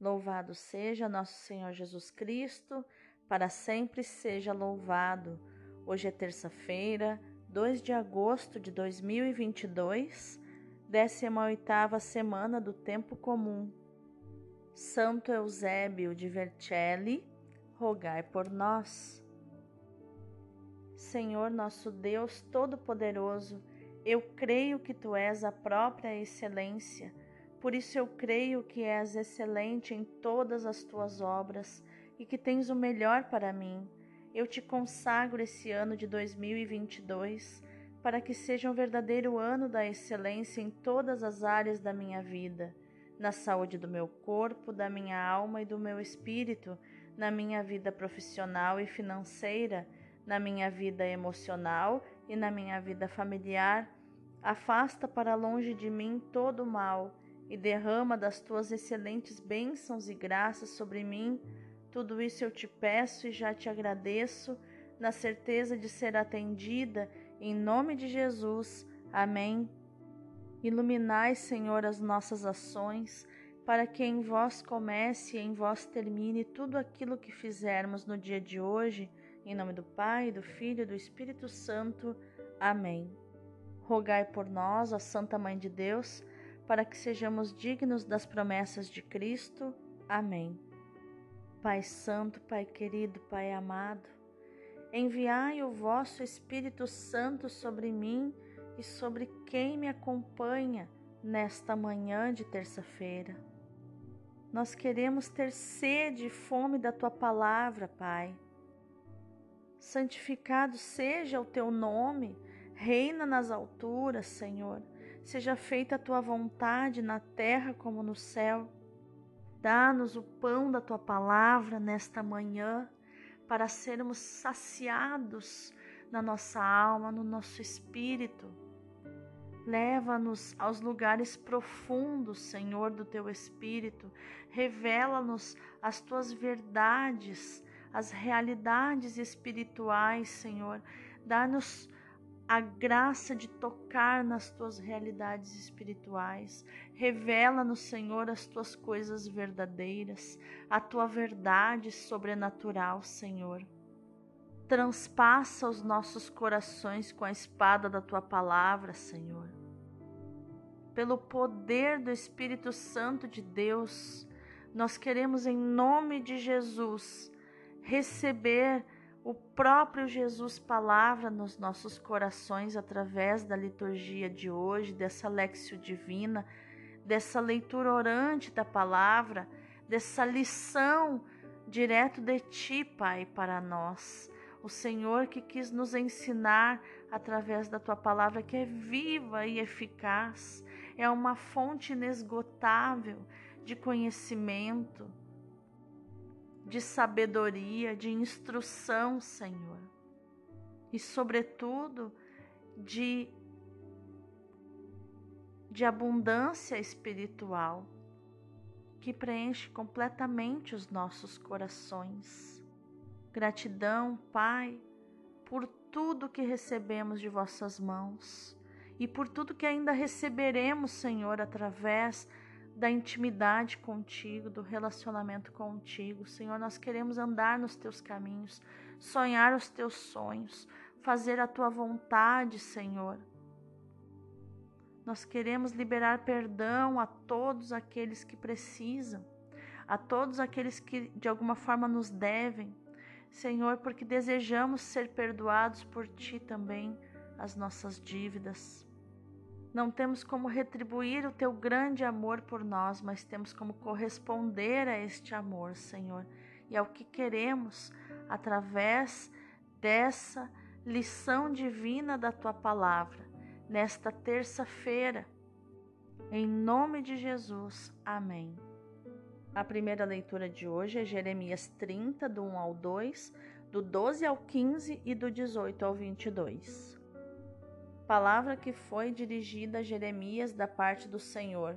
Louvado seja nosso Senhor Jesus Cristo, para sempre seja louvado. Hoje é terça-feira, 2 de agosto de 2022, 18ª semana do tempo comum. Santo Eusébio de Vercelli, rogai por nós. Senhor nosso Deus Todo-Poderoso, eu creio que tu és a própria excelência por isso eu creio que és excelente em todas as tuas obras e que tens o melhor para mim. Eu te consagro esse ano de 2022 para que seja um verdadeiro ano da excelência em todas as áreas da minha vida, na saúde do meu corpo, da minha alma e do meu espírito, na minha vida profissional e financeira, na minha vida emocional e na minha vida familiar. Afasta para longe de mim todo o mal e derrama das tuas excelentes bênçãos e graças sobre mim. Tudo isso eu te peço e já te agradeço, na certeza de ser atendida, em nome de Jesus. Amém. Iluminai, Senhor, as nossas ações, para que em vós comece e em vós termine tudo aquilo que fizermos no dia de hoje, em nome do Pai, do Filho e do Espírito Santo. Amém. Rogai por nós, a Santa Mãe de Deus, para que sejamos dignos das promessas de Cristo. Amém. Pai Santo, Pai querido, Pai amado, enviai o vosso Espírito Santo sobre mim e sobre quem me acompanha nesta manhã de terça-feira. Nós queremos ter sede e fome da tua palavra, Pai. Santificado seja o teu nome, reina nas alturas, Senhor Seja feita a tua vontade na terra como no céu. Dá-nos o pão da tua palavra nesta manhã, para sermos saciados na nossa alma, no nosso espírito. Leva-nos aos lugares profundos, Senhor, do teu espírito. Revela-nos as tuas verdades, as realidades espirituais, Senhor. Dá-nos a graça de tocar nas tuas realidades espirituais. Revela no Senhor as tuas coisas verdadeiras, a tua verdade sobrenatural, Senhor. Transpassa os nossos corações com a espada da tua palavra, Senhor. Pelo poder do Espírito Santo de Deus, nós queremos, em nome de Jesus, receber o próprio Jesus palavra nos nossos corações através da liturgia de hoje, dessa lexio divina, dessa leitura orante da palavra, dessa lição direto de ti, Pai, para nós. O Senhor que quis nos ensinar através da tua palavra que é viva e eficaz, é uma fonte inesgotável de conhecimento, de sabedoria, de instrução, Senhor, e, sobretudo, de, de abundância espiritual que preenche completamente os nossos corações. Gratidão, Pai, por tudo que recebemos de vossas mãos e por tudo que ainda receberemos, Senhor, através da intimidade contigo, do relacionamento contigo. Senhor, nós queremos andar nos teus caminhos, sonhar os teus sonhos, fazer a tua vontade, Senhor. Nós queremos liberar perdão a todos aqueles que precisam, a todos aqueles que de alguma forma nos devem, Senhor, porque desejamos ser perdoados por ti também as nossas dívidas. Não temos como retribuir o teu grande amor por nós, mas temos como corresponder a este amor, Senhor. E é o que queremos através dessa lição divina da tua palavra, nesta terça-feira. Em nome de Jesus. Amém. A primeira leitura de hoje é Jeremias 30, do 1 ao 2, do 12 ao 15 e do 18 ao 22 palavra que foi dirigida a Jeremias da parte do Senhor.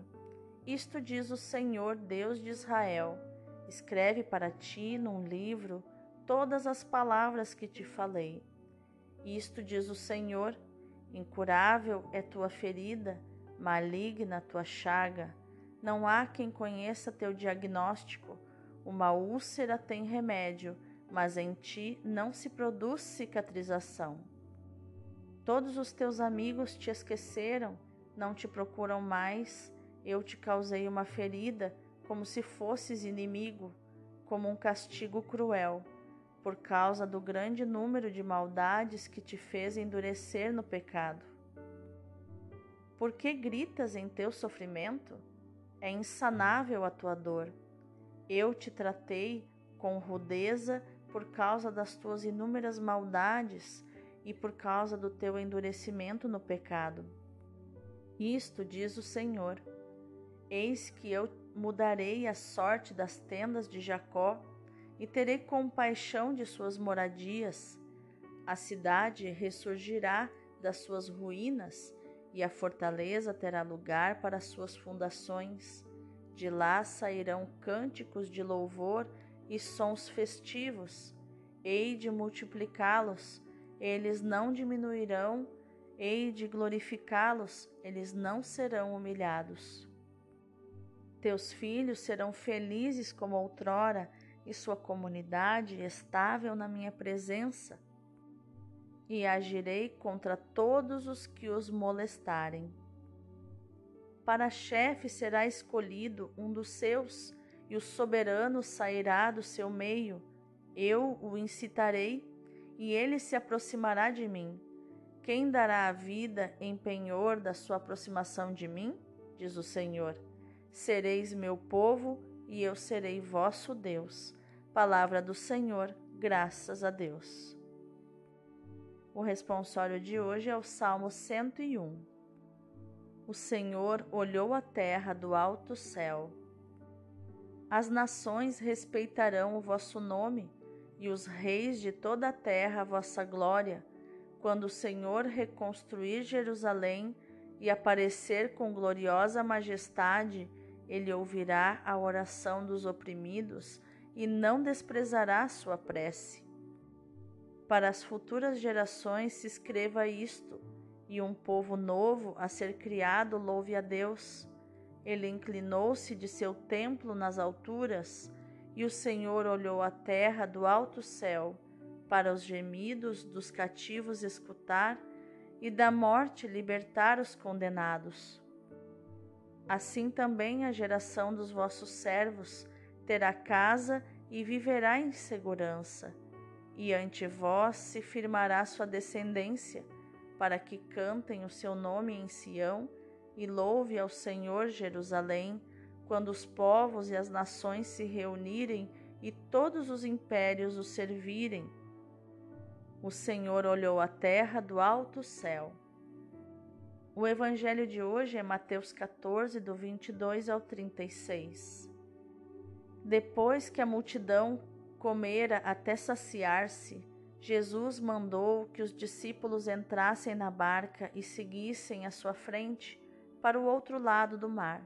Isto diz o Senhor, Deus de Israel: Escreve para ti num livro todas as palavras que te falei. Isto diz o Senhor: Incurável é tua ferida, maligna tua chaga. Não há quem conheça teu diagnóstico. Uma úlcera tem remédio, mas em ti não se produz cicatrização. Todos os teus amigos te esqueceram, não te procuram mais. Eu te causei uma ferida, como se fosses inimigo, como um castigo cruel, por causa do grande número de maldades que te fez endurecer no pecado. Por que gritas em teu sofrimento? É insanável a tua dor. Eu te tratei com rudeza por causa das tuas inúmeras maldades e por causa do teu endurecimento no pecado. Isto diz o Senhor: Eis que eu mudarei a sorte das tendas de Jacó e terei compaixão de suas moradias. A cidade ressurgirá das suas ruínas e a fortaleza terá lugar para suas fundações. De lá sairão cânticos de louvor e sons festivos. Hei de multiplicá-los, eles não diminuirão, hei de glorificá-los, eles não serão humilhados. Teus filhos serão felizes como outrora, e sua comunidade estável na minha presença e agirei contra todos os que os molestarem. Para chefe será escolhido um dos seus, e o soberano sairá do seu meio. Eu o incitarei, e ele se aproximará de mim. Quem dará a vida em penhor da sua aproximação de mim? Diz o Senhor. Sereis meu povo, e eu serei vosso Deus. Palavra do Senhor, graças a Deus. O responsório de hoje é o Salmo 101. O Senhor olhou a terra do alto céu. As nações respeitarão o vosso nome, e os reis de toda a terra a vossa glória, quando o Senhor reconstruir Jerusalém e aparecer com gloriosa majestade, ele ouvirá a oração dos oprimidos e não desprezará sua prece para as futuras gerações se escreva isto, e um povo novo a ser criado louve a Deus. Ele inclinou-se de seu templo nas alturas, e o Senhor olhou a terra do alto céu, para os gemidos dos cativos escutar, e da morte libertar os condenados. Assim também a geração dos vossos servos terá casa e viverá em segurança e ante vós se firmará sua descendência, para que cantem o seu nome em Sião e louve ao Senhor Jerusalém, quando os povos e as nações se reunirem e todos os impérios o servirem. O Senhor olhou a terra do alto céu. O evangelho de hoje é Mateus 14, do 22 ao 36. Depois que a multidão comera até saciar-se, Jesus mandou que os discípulos entrassem na barca e seguissem à sua frente para o outro lado do mar,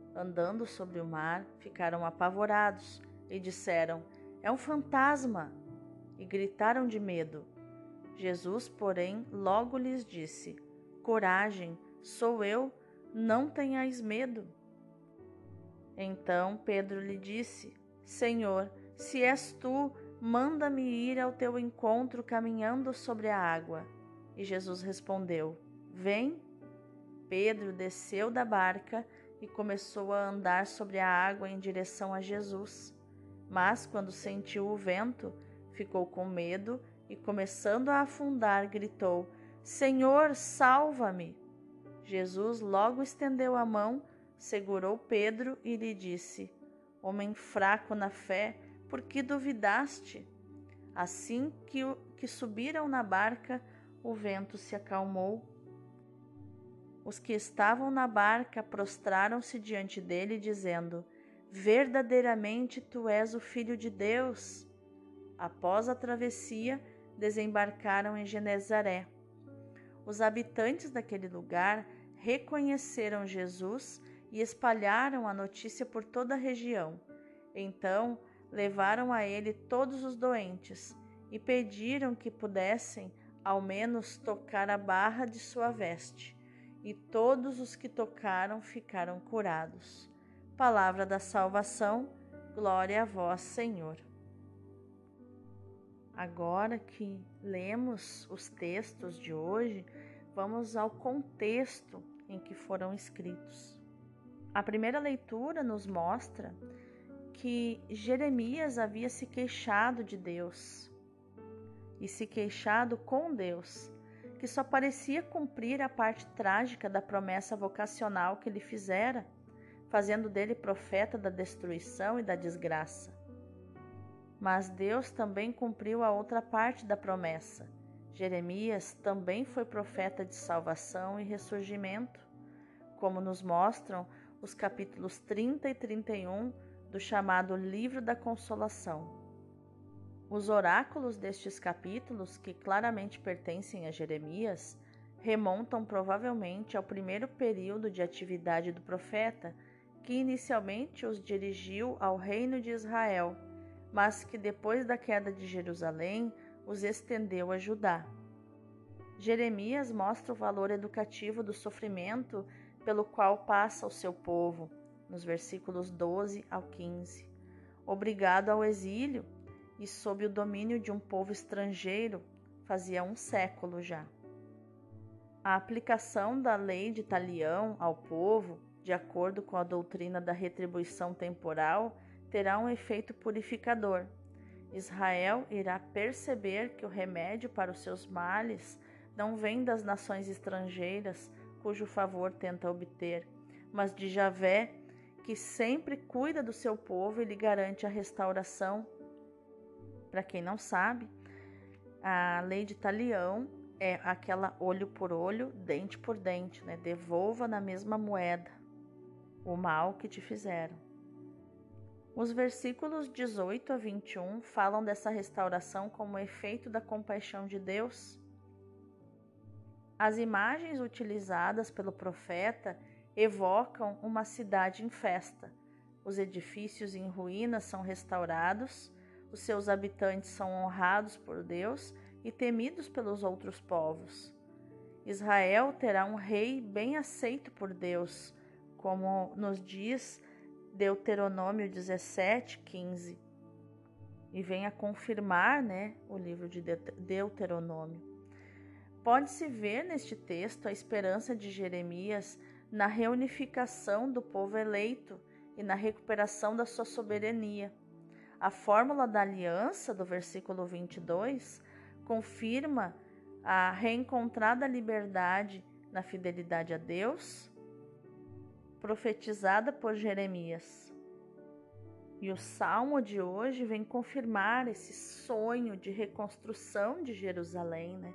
andando sobre o mar, ficaram apavorados e disseram: É um fantasma! E gritaram de medo. Jesus, porém, logo lhes disse: Coragem, sou eu, não tenhais medo. Então Pedro lhe disse: Senhor, se és tu, Manda-me ir ao teu encontro caminhando sobre a água. E Jesus respondeu: Vem. Pedro desceu da barca e começou a andar sobre a água em direção a Jesus. Mas, quando sentiu o vento, ficou com medo e, começando a afundar, gritou: Senhor, salva-me! Jesus logo estendeu a mão, segurou Pedro e lhe disse: Homem fraco na fé, por que duvidaste? Assim que, que subiram na barca, o vento se acalmou. Os que estavam na barca prostraram-se diante dele, dizendo: Verdadeiramente tu és o Filho de Deus. Após a travessia, desembarcaram em Genezaré. Os habitantes daquele lugar reconheceram Jesus e espalharam a notícia por toda a região. Então levaram a ele todos os doentes e pediram que pudessem ao menos tocar a barra de sua veste. E todos os que tocaram ficaram curados. Palavra da salvação, glória a vós, Senhor. Agora que lemos os textos de hoje, vamos ao contexto em que foram escritos. A primeira leitura nos mostra que Jeremias havia se queixado de Deus e se queixado com Deus, que só parecia cumprir a parte trágica da promessa vocacional que lhe fizera, fazendo dele profeta da destruição e da desgraça. Mas Deus também cumpriu a outra parte da promessa. Jeremias também foi profeta de salvação e ressurgimento, como nos mostram os capítulos 30 e 31 do chamado Livro da Consolação. Os oráculos destes capítulos, que claramente pertencem a Jeremias, remontam provavelmente ao primeiro período de atividade do profeta, que inicialmente os dirigiu ao reino de Israel mas que depois da queda de Jerusalém os estendeu a Judá. Jeremias mostra o valor educativo do sofrimento pelo qual passa o seu povo, nos versículos 12 ao 15. Obrigado ao exílio e sob o domínio de um povo estrangeiro, fazia um século já. A aplicação da lei de Talião ao povo, de acordo com a doutrina da retribuição temporal, terá um efeito purificador. Israel irá perceber que o remédio para os seus males não vem das nações estrangeiras, cujo favor tenta obter, mas de Javé, que sempre cuida do seu povo e lhe garante a restauração. Para quem não sabe, a lei de Talião é aquela olho por olho, dente por dente, né? Devolva na mesma moeda o mal que te fizeram. Os versículos 18 a 21 falam dessa restauração como efeito da compaixão de Deus. As imagens utilizadas pelo profeta evocam uma cidade em festa. Os edifícios em ruínas são restaurados, os seus habitantes são honrados por Deus e temidos pelos outros povos. Israel terá um rei bem aceito por Deus, como nos diz Deuteronômio 17, 15. E vem a confirmar né, o livro de Deuteronômio. Pode-se ver neste texto a esperança de Jeremias na reunificação do povo eleito e na recuperação da sua soberania. A fórmula da aliança, do versículo 22, confirma a reencontrada liberdade na fidelidade a Deus profetizada por Jeremias. E o salmo de hoje vem confirmar esse sonho de reconstrução de Jerusalém, né?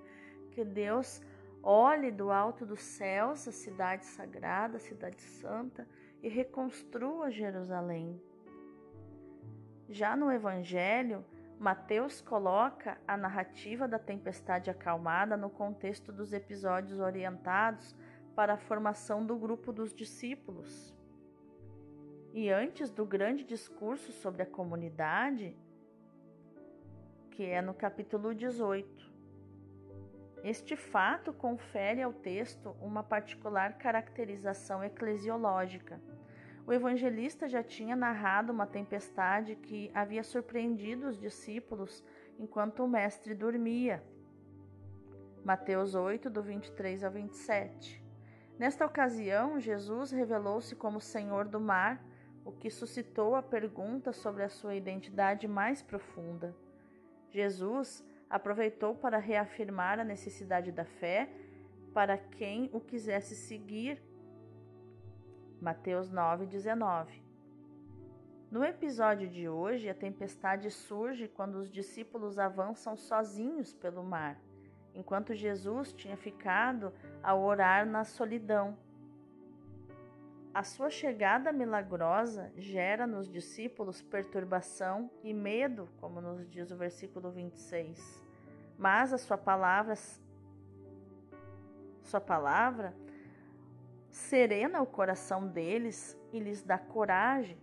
Que Deus olhe do alto dos céus a cidade sagrada, a cidade santa e reconstrua Jerusalém. Já no Evangelho, Mateus coloca a narrativa da tempestade acalmada no contexto dos episódios orientados para a formação do grupo dos discípulos. E antes do grande discurso sobre a comunidade, que é no capítulo 18. Este fato confere ao texto uma particular caracterização eclesiológica. O evangelista já tinha narrado uma tempestade que havia surpreendido os discípulos enquanto o mestre dormia. Mateus 8, do 23 ao 27. Nesta ocasião, Jesus revelou-se como Senhor do mar, o que suscitou a pergunta sobre a sua identidade mais profunda. Jesus aproveitou para reafirmar a necessidade da fé para quem o quisesse seguir. Mateus 9:19. No episódio de hoje, a tempestade surge quando os discípulos avançam sozinhos pelo mar enquanto Jesus tinha ficado a orar na solidão. A sua chegada milagrosa gera nos discípulos perturbação e medo, como nos diz o versículo 26. Mas a sua palavra sua palavra serena o coração deles e lhes dá coragem.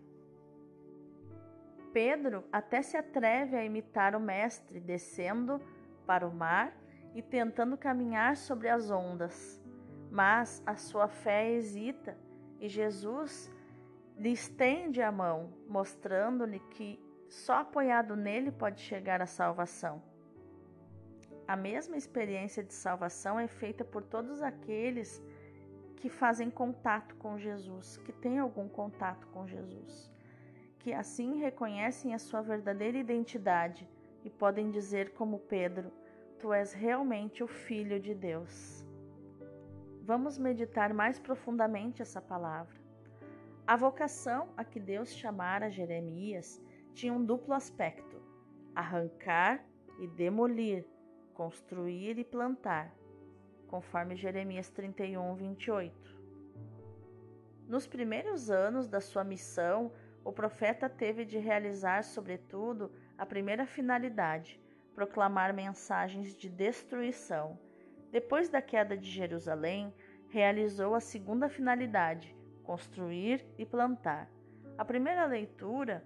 Pedro até se atreve a imitar o mestre, descendo para o mar e tentando caminhar sobre as ondas. Mas a sua fé hesita e Jesus lhe estende a mão, mostrando-lhe que só apoiado nele pode chegar à salvação. A mesma experiência de salvação é feita por todos aqueles que fazem contato com Jesus, que têm algum contato com Jesus, que assim reconhecem a sua verdadeira identidade e podem dizer, como Pedro: Tu és realmente o Filho de Deus. Vamos meditar mais profundamente essa palavra. A vocação a que Deus chamara Jeremias tinha um duplo aspecto: arrancar e demolir, construir e plantar, conforme Jeremias 31, 28. Nos primeiros anos da sua missão, o profeta teve de realizar, sobretudo, a primeira finalidade, proclamar mensagens de destruição. Depois da queda de Jerusalém, realizou a segunda finalidade, construir e plantar. A primeira leitura,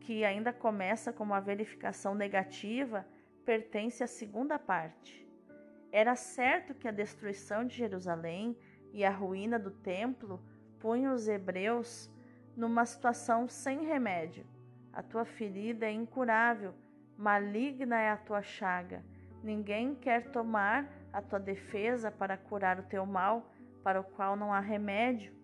que ainda começa com uma verificação negativa, pertence à segunda parte. Era certo que a destruição de Jerusalém e a ruína do templo punham os hebreus numa situação sem remédio. A tua ferida é incurável, maligna é a tua chaga. Ninguém quer tomar a tua defesa para curar o teu mal, para o qual não há remédio.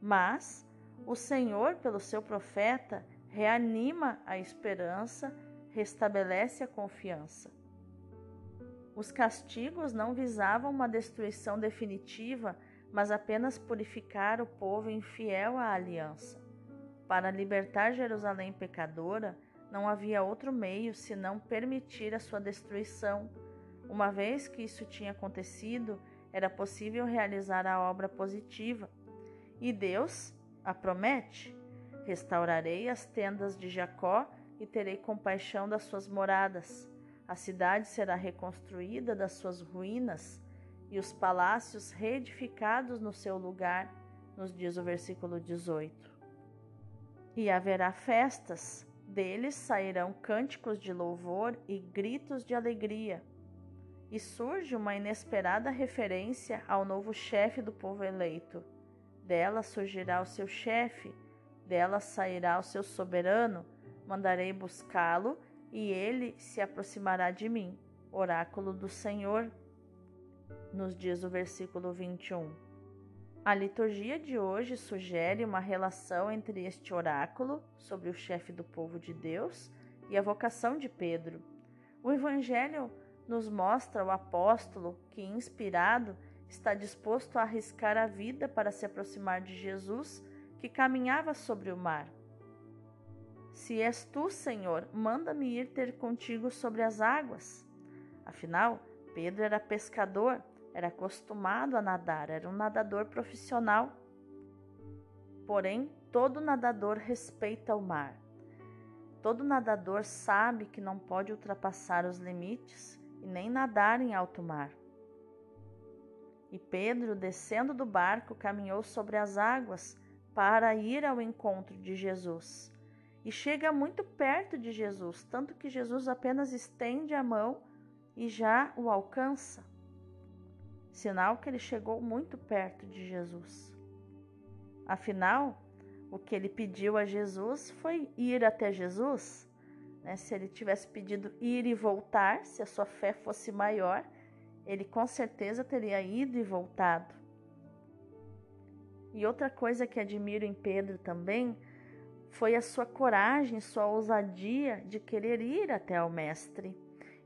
Mas o Senhor, pelo seu profeta, reanima a esperança restabelece a confiança. Os castigos não visavam uma destruição definitiva, mas apenas purificar o povo infiel à aliança. Para libertar Jerusalém pecadora, não havia outro meio senão permitir a sua destruição. Uma vez que isso tinha acontecido, era possível realizar a obra positiva. E Deus a promete: restaurarei as tendas de Jacó e terei compaixão das suas moradas. A cidade será reconstruída das suas ruínas e os palácios reedificados no seu lugar, nos diz o versículo 18. E haverá festas, deles sairão cânticos de louvor e gritos de alegria. E surge uma inesperada referência ao novo chefe do povo eleito. Dela surgirá o seu chefe, dela sairá o seu soberano, mandarei buscá-lo e ele se aproximará de mim. Oráculo do Senhor, nos diz o versículo 21. A liturgia de hoje sugere uma relação entre este oráculo sobre o chefe do povo de Deus e a vocação de Pedro. O Evangelho nos mostra o apóstolo que, inspirado, está disposto a arriscar a vida para se aproximar de Jesus, que caminhava sobre o mar. Se és tu, Senhor, manda-me ir ter contigo sobre as águas. Afinal, Pedro era pescador, era acostumado a nadar, era um nadador profissional. Porém, todo nadador respeita o mar. Todo nadador sabe que não pode ultrapassar os limites e nem nadar em alto mar. E Pedro, descendo do barco, caminhou sobre as águas para ir ao encontro de Jesus e chega muito perto de Jesus, tanto que Jesus apenas estende a mão e já o alcança. Sinal que ele chegou muito perto de Jesus. Afinal, o que ele pediu a Jesus foi ir até Jesus. Né? Se ele tivesse pedido ir e voltar, se a sua fé fosse maior, ele com certeza teria ido e voltado. E outra coisa que admiro em Pedro também foi a sua coragem, sua ousadia de querer ir até o mestre.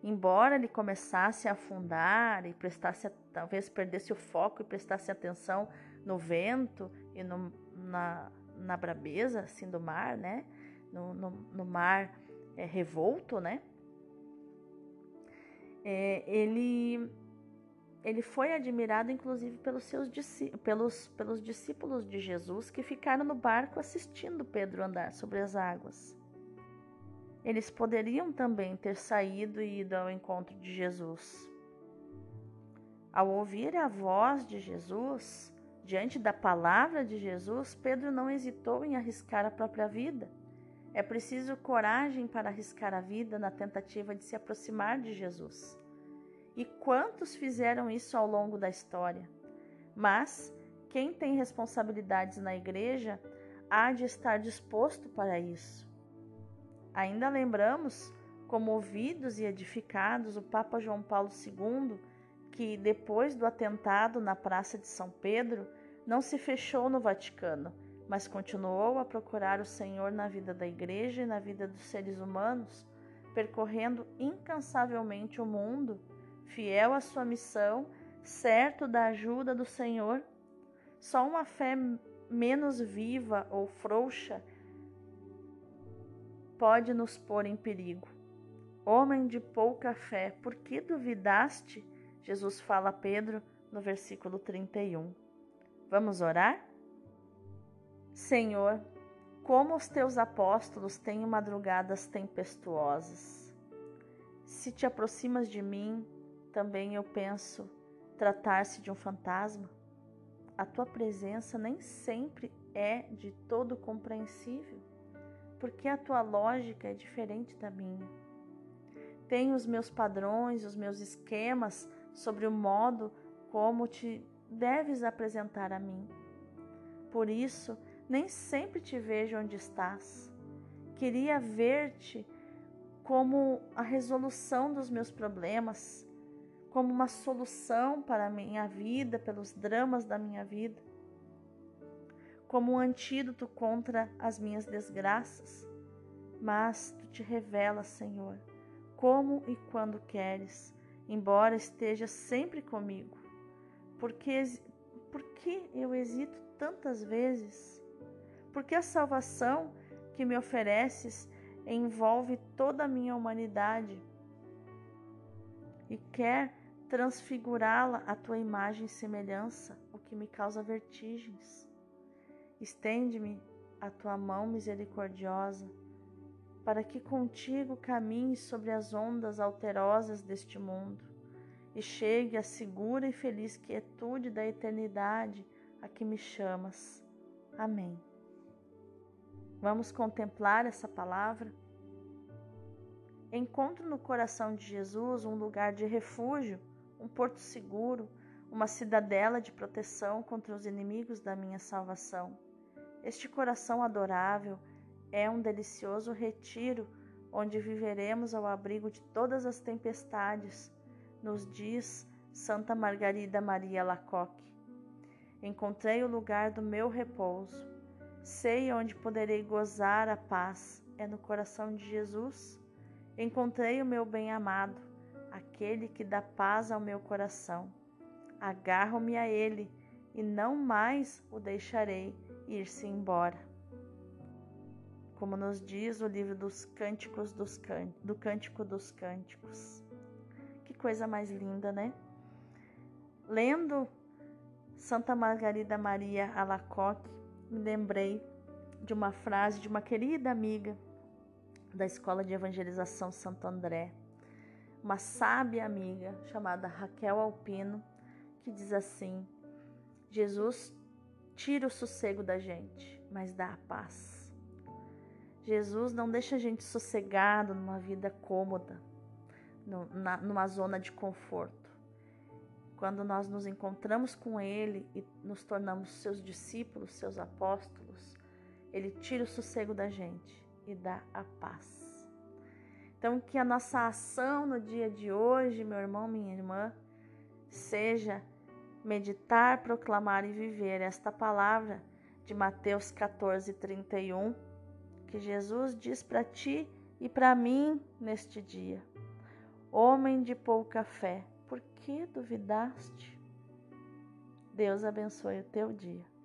Embora ele começasse a afundar e prestasse, talvez perdesse o foco e prestasse atenção no vento e no, na, na brabeza assim, do mar, né? No, no, no mar é, revolto, né? É, ele ele foi admirado inclusive pelos seus pelos, pelos discípulos de Jesus que ficaram no barco assistindo Pedro andar sobre as águas. Eles poderiam também ter saído e ido ao encontro de Jesus. Ao ouvir a voz de Jesus, diante da palavra de Jesus, Pedro não hesitou em arriscar a própria vida. É preciso coragem para arriscar a vida na tentativa de se aproximar de Jesus. E quantos fizeram isso ao longo da história? Mas quem tem responsabilidades na igreja há de estar disposto para isso. Ainda lembramos, comovidos e edificados, o Papa João Paulo II, que depois do atentado na Praça de São Pedro, não se fechou no Vaticano, mas continuou a procurar o Senhor na vida da igreja e na vida dos seres humanos, percorrendo incansavelmente o mundo, fiel à sua missão, certo da ajuda do Senhor. Só uma fé menos viva ou frouxa pode nos pôr em perigo. Homem de pouca fé, por que duvidaste? Jesus fala a Pedro no versículo 31. Vamos orar? Senhor, como os teus apóstolos têm madrugadas tempestuosas. Se te aproximas de mim, também eu penso tratar-se de um fantasma. A tua presença nem sempre é de todo compreensível porque a tua lógica é diferente da minha. Tenho os meus padrões, os meus esquemas sobre o modo como te deves apresentar a mim. Por isso, nem sempre te vejo onde estás. Queria ver-te como a resolução dos meus problemas, como uma solução para a minha vida, pelos dramas da minha vida como um antídoto contra as minhas desgraças. Mas tu te revelas, Senhor, como e quando queres, embora estejas sempre comigo. Porque, porque eu hesito tantas vezes? Porque a salvação que me ofereces envolve toda a minha humanidade e quer transfigurá-la à tua imagem e semelhança, o que me causa vertigens. Estende-me a tua mão misericordiosa, para que contigo caminhe sobre as ondas alterosas deste mundo e chegue à segura e feliz quietude da eternidade a que me chamas. Amém. Vamos contemplar essa palavra? Encontro no coração de Jesus um lugar de refúgio, um porto seguro, uma cidadela de proteção contra os inimigos da minha salvação. Este coração adorável é um delicioso retiro onde viveremos ao abrigo de todas as tempestades, nos diz Santa Margarida Maria Lacoque. Encontrei o lugar do meu repouso. Sei onde poderei gozar a paz. É no coração de Jesus. Encontrei o meu bem-amado, aquele que dá paz ao meu coração. Agarro-me a ele e não mais o deixarei ir-se embora. Como nos diz o livro dos Cânticos dos Can... do Cântico dos Cânticos. Que coisa mais linda, né? Lendo Santa Margarida Maria Alacoque, me lembrei de uma frase de uma querida amiga da Escola de Evangelização Santo André, uma sábia amiga chamada Raquel Alpino, que diz assim: Jesus tira o sossego da gente, mas dá a paz. Jesus não deixa a gente sossegado numa vida cômoda, numa zona de conforto. Quando nós nos encontramos com Ele e nos tornamos seus discípulos, seus apóstolos, Ele tira o sossego da gente e dá a paz. Então, que a nossa ação no dia de hoje, meu irmão, minha irmã, seja meditar, proclamar e viver esta palavra de Mateus 14, 31, que Jesus diz para ti e para mim neste dia: Homem de pouca fé, por que duvidaste? Deus abençoe o teu dia.